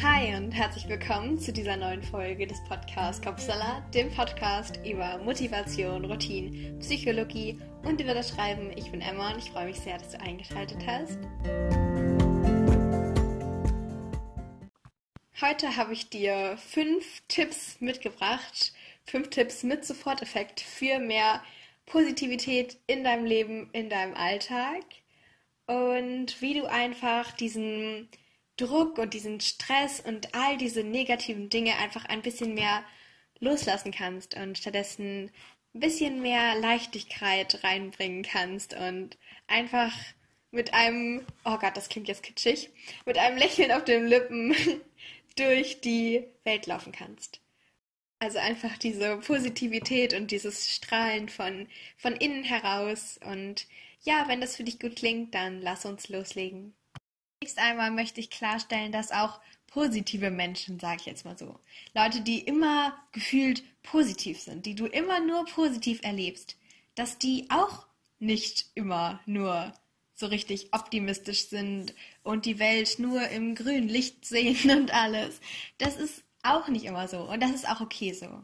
Hi und herzlich willkommen zu dieser neuen Folge des Podcasts Kopfsalat, dem Podcast über Motivation, Routine, Psychologie und über das Schreiben. Ich bin Emma und ich freue mich sehr, dass du eingeschaltet hast. Heute habe ich dir fünf Tipps mitgebracht, fünf Tipps mit Soforteffekt für mehr Positivität in deinem Leben, in deinem Alltag und wie du einfach diesen Druck und diesen Stress und all diese negativen Dinge einfach ein bisschen mehr loslassen kannst und stattdessen ein bisschen mehr Leichtigkeit reinbringen kannst und einfach mit einem, oh Gott, das klingt jetzt kitschig, mit einem Lächeln auf den Lippen durch die Welt laufen kannst. Also einfach diese Positivität und dieses Strahlen von, von innen heraus. Und ja, wenn das für dich gut klingt, dann lass uns loslegen. Zunächst einmal möchte ich klarstellen, dass auch positive Menschen, sage ich jetzt mal so, Leute, die immer gefühlt positiv sind, die du immer nur positiv erlebst, dass die auch nicht immer nur so richtig optimistisch sind und die Welt nur im grünen Licht sehen und alles. Das ist auch nicht immer so und das ist auch okay so.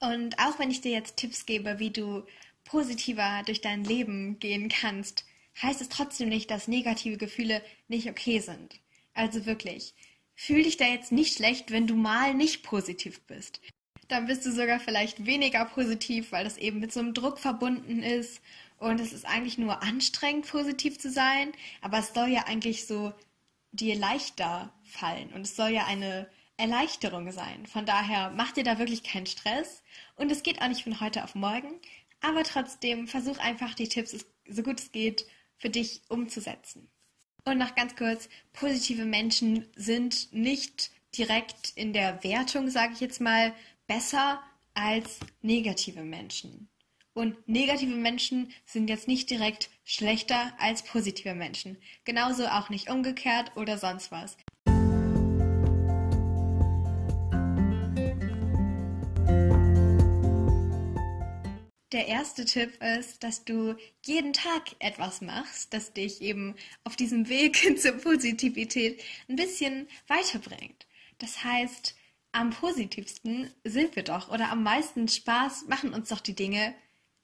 Und auch wenn ich dir jetzt Tipps gebe, wie du positiver durch dein Leben gehen kannst, heißt es trotzdem nicht, dass negative Gefühle nicht okay sind. Also wirklich, fühl dich da jetzt nicht schlecht, wenn du mal nicht positiv bist. Dann bist du sogar vielleicht weniger positiv, weil das eben mit so einem Druck verbunden ist und es ist eigentlich nur anstrengend, positiv zu sein, aber es soll ja eigentlich so dir leichter fallen und es soll ja eine Erleichterung sein. Von daher mach dir da wirklich keinen Stress und es geht auch nicht von heute auf morgen, aber trotzdem versuch einfach die Tipps so gut es geht für dich umzusetzen. Und noch ganz kurz, positive Menschen sind nicht direkt in der Wertung, sage ich jetzt mal, besser als negative Menschen. Und negative Menschen sind jetzt nicht direkt schlechter als positive Menschen. Genauso auch nicht umgekehrt oder sonst was. Der erste Tipp ist, dass du jeden Tag etwas machst, das dich eben auf diesem Weg zur Positivität ein bisschen weiterbringt. Das heißt, am positivsten sind wir doch oder am meisten Spaß machen uns doch die Dinge,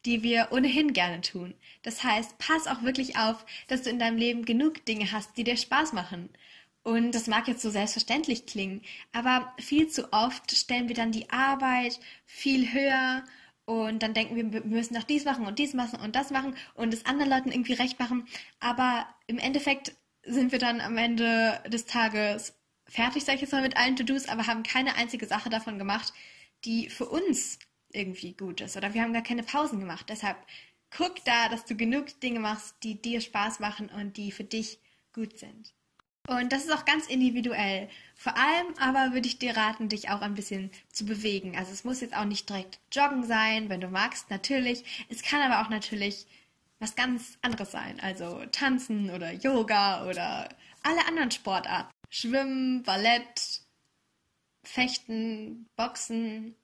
die wir ohnehin gerne tun. Das heißt, pass auch wirklich auf, dass du in deinem Leben genug Dinge hast, die dir Spaß machen. Und das mag jetzt so selbstverständlich klingen, aber viel zu oft stellen wir dann die Arbeit viel höher und dann denken wir, wir müssen noch dies machen und dies machen und das machen und es anderen Leuten irgendwie recht machen. Aber im Endeffekt sind wir dann am Ende des Tages fertig, sag ich jetzt mal, mit allen To-Dos, aber haben keine einzige Sache davon gemacht, die für uns irgendwie gut ist. Oder wir haben gar keine Pausen gemacht. Deshalb guck da, dass du genug Dinge machst, die dir Spaß machen und die für dich gut sind. Und das ist auch ganz individuell. Vor allem aber würde ich dir raten, dich auch ein bisschen zu bewegen. Also es muss jetzt auch nicht direkt Joggen sein, wenn du magst, natürlich. Es kann aber auch natürlich was ganz anderes sein. Also tanzen oder Yoga oder alle anderen Sportarten. Schwimmen, Ballett, Fechten, Boxen.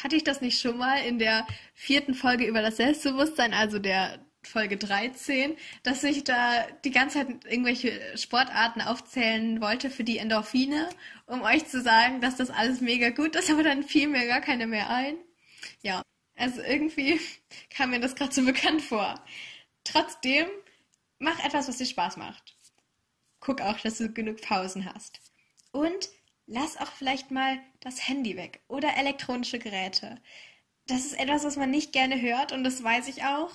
Hatte ich das nicht schon mal in der vierten Folge über das Selbstbewusstsein, also der Folge 13, dass ich da die ganze Zeit irgendwelche Sportarten aufzählen wollte für die Endorphine, um euch zu sagen, dass das alles mega gut ist, aber dann fiel mir gar keine mehr ein. Ja, also irgendwie kam mir das gerade so bekannt vor. Trotzdem, mach etwas, was dir Spaß macht. Guck auch, dass du genug Pausen hast. Und lass auch vielleicht mal das Handy weg oder elektronische Geräte. Das ist etwas, was man nicht gerne hört und das weiß ich auch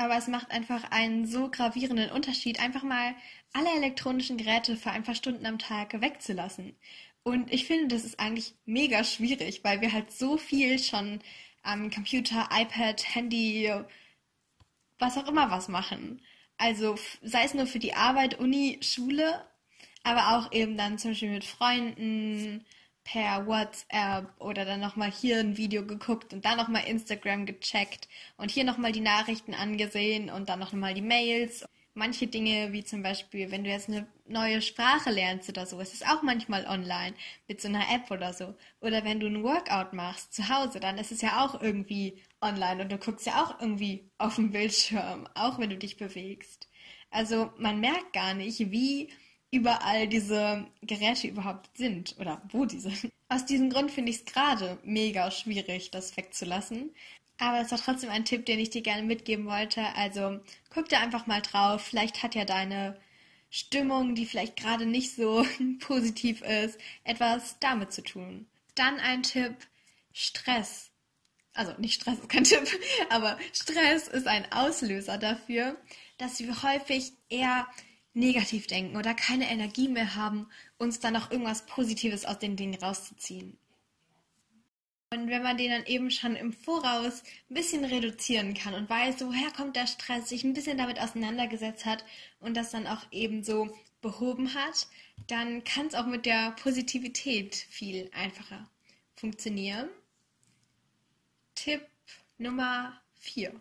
aber es macht einfach einen so gravierenden Unterschied, einfach mal alle elektronischen Geräte für ein paar Stunden am Tag wegzulassen. Und ich finde, das ist eigentlich mega schwierig, weil wir halt so viel schon am Computer, iPad, Handy, was auch immer was machen. Also sei es nur für die Arbeit, Uni, Schule, aber auch eben dann zum Beispiel mit Freunden, per WhatsApp oder dann nochmal hier ein Video geguckt und dann nochmal Instagram gecheckt und hier nochmal die Nachrichten angesehen und dann nochmal die Mails. Manche Dinge, wie zum Beispiel, wenn du jetzt eine neue Sprache lernst oder so, ist es auch manchmal online mit so einer App oder so. Oder wenn du ein Workout machst zu Hause, dann ist es ja auch irgendwie online und du guckst ja auch irgendwie auf dem Bildschirm, auch wenn du dich bewegst. Also man merkt gar nicht, wie überall diese Geräte überhaupt sind oder wo die sind. Aus diesem Grund finde ich es gerade mega schwierig, das wegzulassen. Aber es war trotzdem ein Tipp, den ich dir gerne mitgeben wollte. Also guck da einfach mal drauf. Vielleicht hat ja deine Stimmung, die vielleicht gerade nicht so positiv ist, etwas damit zu tun. Dann ein Tipp, Stress. Also nicht Stress ist kein Tipp, aber Stress ist ein Auslöser dafür, dass wir häufig eher negativ denken oder keine Energie mehr haben, uns dann auch irgendwas Positives aus den Dingen rauszuziehen. Und wenn man den dann eben schon im Voraus ein bisschen reduzieren kann und weiß, woher kommt der Stress, sich ein bisschen damit auseinandergesetzt hat und das dann auch eben so behoben hat, dann kann es auch mit der Positivität viel einfacher funktionieren. Tipp Nummer 4.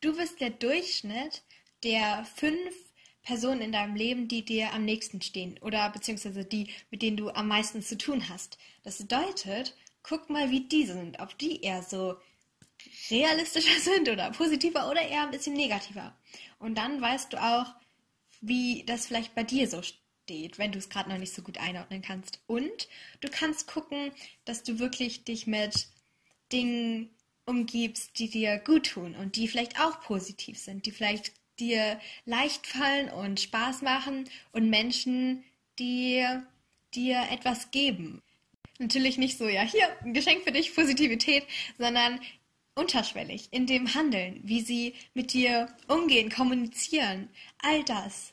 Du bist der Durchschnitt der fünf Personen in deinem Leben, die dir am nächsten stehen oder beziehungsweise die, mit denen du am meisten zu tun hast. Das bedeutet, guck mal, wie die sind, ob die eher so realistischer sind oder positiver oder eher ein bisschen negativer. Und dann weißt du auch, wie das vielleicht bei dir so steht, wenn du es gerade noch nicht so gut einordnen kannst. Und du kannst gucken, dass du wirklich dich mit Dingen umgibst, die dir gut tun und die vielleicht auch positiv sind, die vielleicht dir leicht fallen und Spaß machen und Menschen, die dir etwas geben. Natürlich nicht so, ja, hier, ein Geschenk für dich, Positivität, sondern unterschwellig in dem Handeln, wie sie mit dir umgehen, kommunizieren, all das.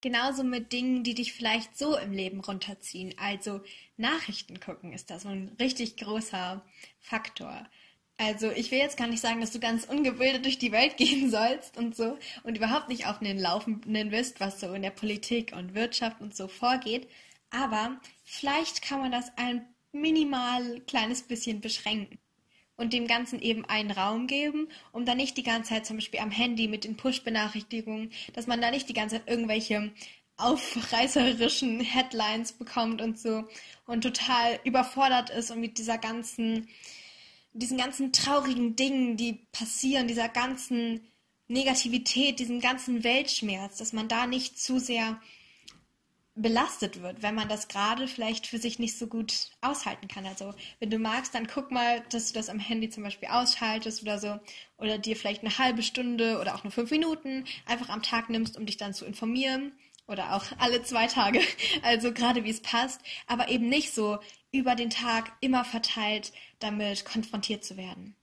Genauso mit Dingen, die dich vielleicht so im Leben runterziehen. Also Nachrichten gucken ist da so ein richtig großer Faktor. Also ich will jetzt gar nicht sagen, dass du ganz ungebildet durch die Welt gehen sollst und so und überhaupt nicht auf den Laufenden bist, was so in der Politik und Wirtschaft und so vorgeht. Aber vielleicht kann man das ein minimal kleines bisschen beschränken und dem Ganzen eben einen Raum geben, um dann nicht die ganze Zeit zum Beispiel am Handy mit den Push-Benachrichtigungen, dass man da nicht die ganze Zeit irgendwelche aufreißerischen Headlines bekommt und so und total überfordert ist und mit dieser ganzen diesen ganzen traurigen Dingen, die passieren, dieser ganzen Negativität, diesem ganzen Weltschmerz, dass man da nicht zu sehr belastet wird, wenn man das gerade vielleicht für sich nicht so gut aushalten kann. Also wenn du magst, dann guck mal, dass du das am Handy zum Beispiel ausschaltest oder so, oder dir vielleicht eine halbe Stunde oder auch nur fünf Minuten einfach am Tag nimmst, um dich dann zu informieren oder auch alle zwei Tage, also gerade wie es passt, aber eben nicht so über den Tag immer verteilt damit konfrontiert zu werden.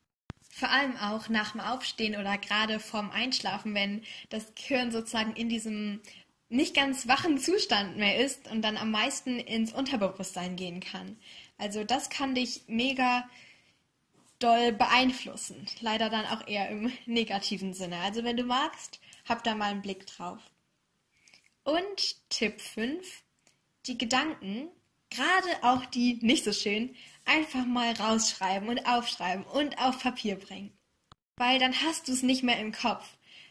Vor allem auch nach dem Aufstehen oder gerade vorm Einschlafen, wenn das Gehirn sozusagen in diesem nicht ganz wachen Zustand mehr ist und dann am meisten ins Unterbewusstsein gehen kann. Also das kann dich mega doll beeinflussen. Leider dann auch eher im negativen Sinne. Also wenn du magst, hab da mal einen Blick drauf. Und Tipp 5. Die Gedanken gerade auch die nicht so schön, einfach mal rausschreiben und aufschreiben und auf Papier bringen. Weil dann hast du es nicht mehr im Kopf.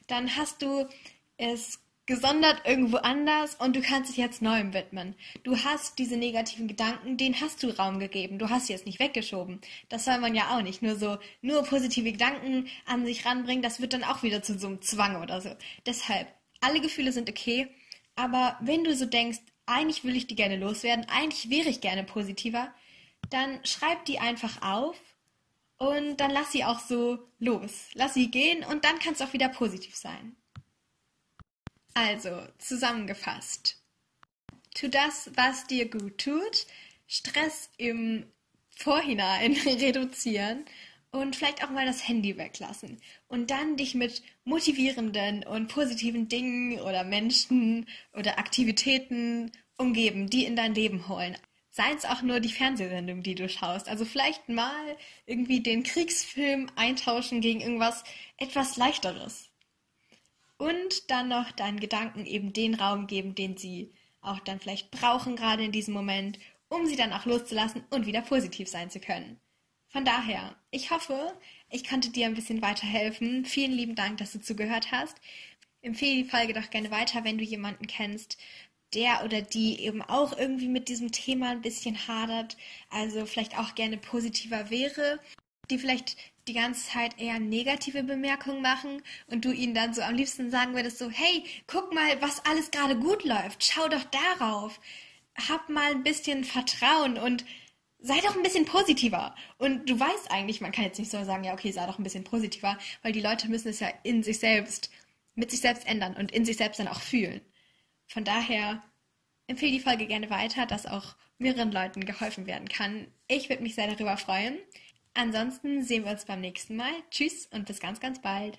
Dann hast du es gesondert irgendwo anders und du kannst dich jetzt neuem widmen. Du hast diese negativen Gedanken, denen hast du Raum gegeben. Du hast sie jetzt nicht weggeschoben. Das soll man ja auch nicht. Nur so, nur positive Gedanken an sich ranbringen, das wird dann auch wieder zu so einem Zwang oder so. Deshalb, alle Gefühle sind okay. Aber wenn du so denkst, eigentlich will ich die gerne loswerden, eigentlich wäre ich gerne positiver, dann schreib die einfach auf und dann lass sie auch so los. Lass sie gehen und dann kann es auch wieder positiv sein. Also, zusammengefasst. Tu das, was dir gut tut. Stress im Vorhinein reduzieren und vielleicht auch mal das Handy weglassen und dann dich mit motivierenden und positiven Dingen oder Menschen oder Aktivitäten umgeben, die in dein Leben holen. Sei es auch nur die Fernsehsendung, die du schaust. Also vielleicht mal irgendwie den Kriegsfilm eintauschen gegen irgendwas etwas leichteres. Und dann noch deinen Gedanken eben den Raum geben, den sie auch dann vielleicht brauchen, gerade in diesem Moment, um sie dann auch loszulassen und wieder positiv sein zu können. Von daher, ich hoffe, ich konnte dir ein bisschen weiterhelfen. Vielen lieben Dank, dass du zugehört hast. Empfehle die Folge doch gerne weiter, wenn du jemanden kennst, der oder die eben auch irgendwie mit diesem Thema ein bisschen hadert, also vielleicht auch gerne positiver wäre. die vielleicht die ganze Zeit eher negative Bemerkungen machen und du ihnen dann so am liebsten sagen würdest so, hey, guck mal, was alles gerade gut läuft, schau doch darauf, hab mal ein bisschen Vertrauen und sei doch ein bisschen positiver. Und du weißt eigentlich, man kann jetzt nicht so sagen, ja, okay, sei doch ein bisschen positiver, weil die Leute müssen es ja in sich selbst, mit sich selbst ändern und in sich selbst dann auch fühlen. Von daher empfehle die Folge gerne weiter, dass auch mehreren Leuten geholfen werden kann. Ich würde mich sehr darüber freuen. Ansonsten sehen wir uns beim nächsten Mal. Tschüss und bis ganz, ganz bald.